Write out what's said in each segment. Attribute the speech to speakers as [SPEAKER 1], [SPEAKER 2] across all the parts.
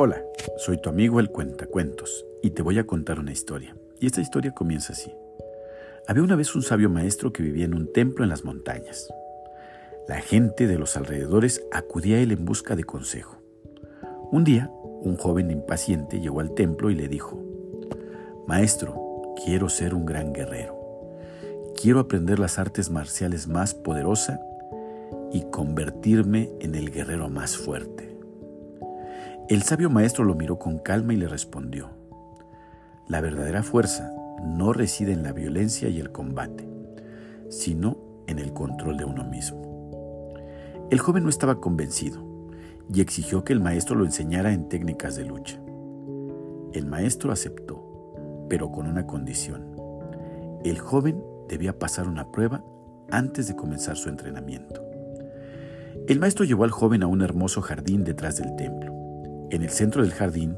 [SPEAKER 1] Hola, soy tu amigo el Cuentacuentos y te voy a contar una historia. Y esta historia comienza así. Había una vez un sabio maestro que vivía en un templo en las montañas. La gente de los alrededores acudía a él en busca de consejo. Un día, un joven impaciente llegó al templo y le dijo, Maestro, quiero ser un gran guerrero. Quiero aprender las artes marciales más poderosas y convertirme en el guerrero más fuerte. El sabio maestro lo miró con calma y le respondió, la verdadera fuerza no reside en la violencia y el combate, sino en el control de uno mismo. El joven no estaba convencido y exigió que el maestro lo enseñara en técnicas de lucha. El maestro aceptó, pero con una condición. El joven debía pasar una prueba antes de comenzar su entrenamiento. El maestro llevó al joven a un hermoso jardín detrás del templo. En el centro del jardín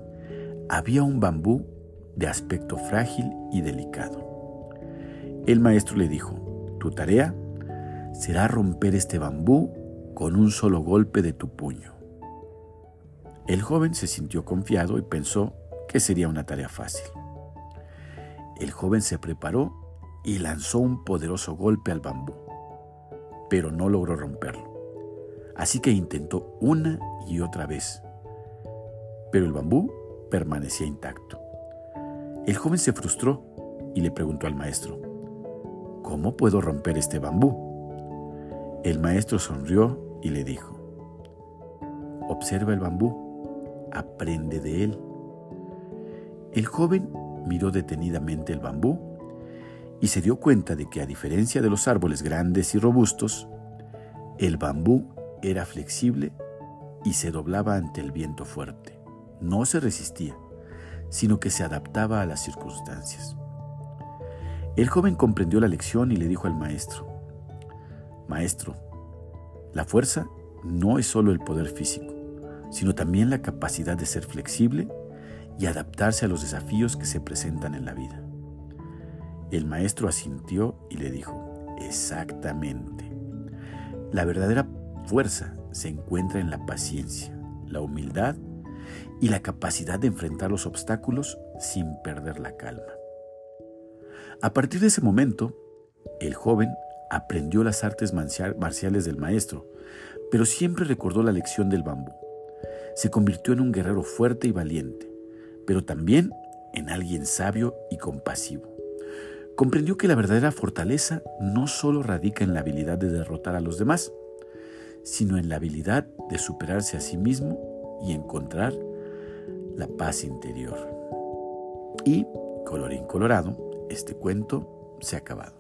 [SPEAKER 1] había un bambú de aspecto frágil y delicado. El maestro le dijo, tu tarea será romper este bambú con un solo golpe de tu puño. El joven se sintió confiado y pensó que sería una tarea fácil. El joven se preparó y lanzó un poderoso golpe al bambú, pero no logró romperlo. Así que intentó una y otra vez, pero el bambú permanecía intacto. El joven se frustró y le preguntó al maestro, ¿cómo puedo romper este bambú? El maestro sonrió y le dijo, observa el bambú, aprende de él. El joven miró detenidamente el bambú y se dio cuenta de que a diferencia de los árboles grandes y robustos, el bambú era flexible y se doblaba ante el viento fuerte no se resistía, sino que se adaptaba a las circunstancias. El joven comprendió la lección y le dijo al maestro, Maestro, la fuerza no es solo el poder físico, sino también la capacidad de ser flexible y adaptarse a los desafíos que se presentan en la vida. El maestro asintió y le dijo, Exactamente. La verdadera fuerza se encuentra en la paciencia, la humildad y la capacidad de enfrentar los obstáculos sin perder la calma. A partir de ese momento, el joven aprendió las artes marciales del maestro, pero siempre recordó la lección del bambú. Se convirtió en un guerrero fuerte y valiente, pero también en alguien sabio y compasivo. Comprendió que la verdadera fortaleza no solo radica en la habilidad de derrotar a los demás, sino en la habilidad de superarse a sí mismo y encontrar la paz interior. Y, colorín colorado, este cuento se ha acabado.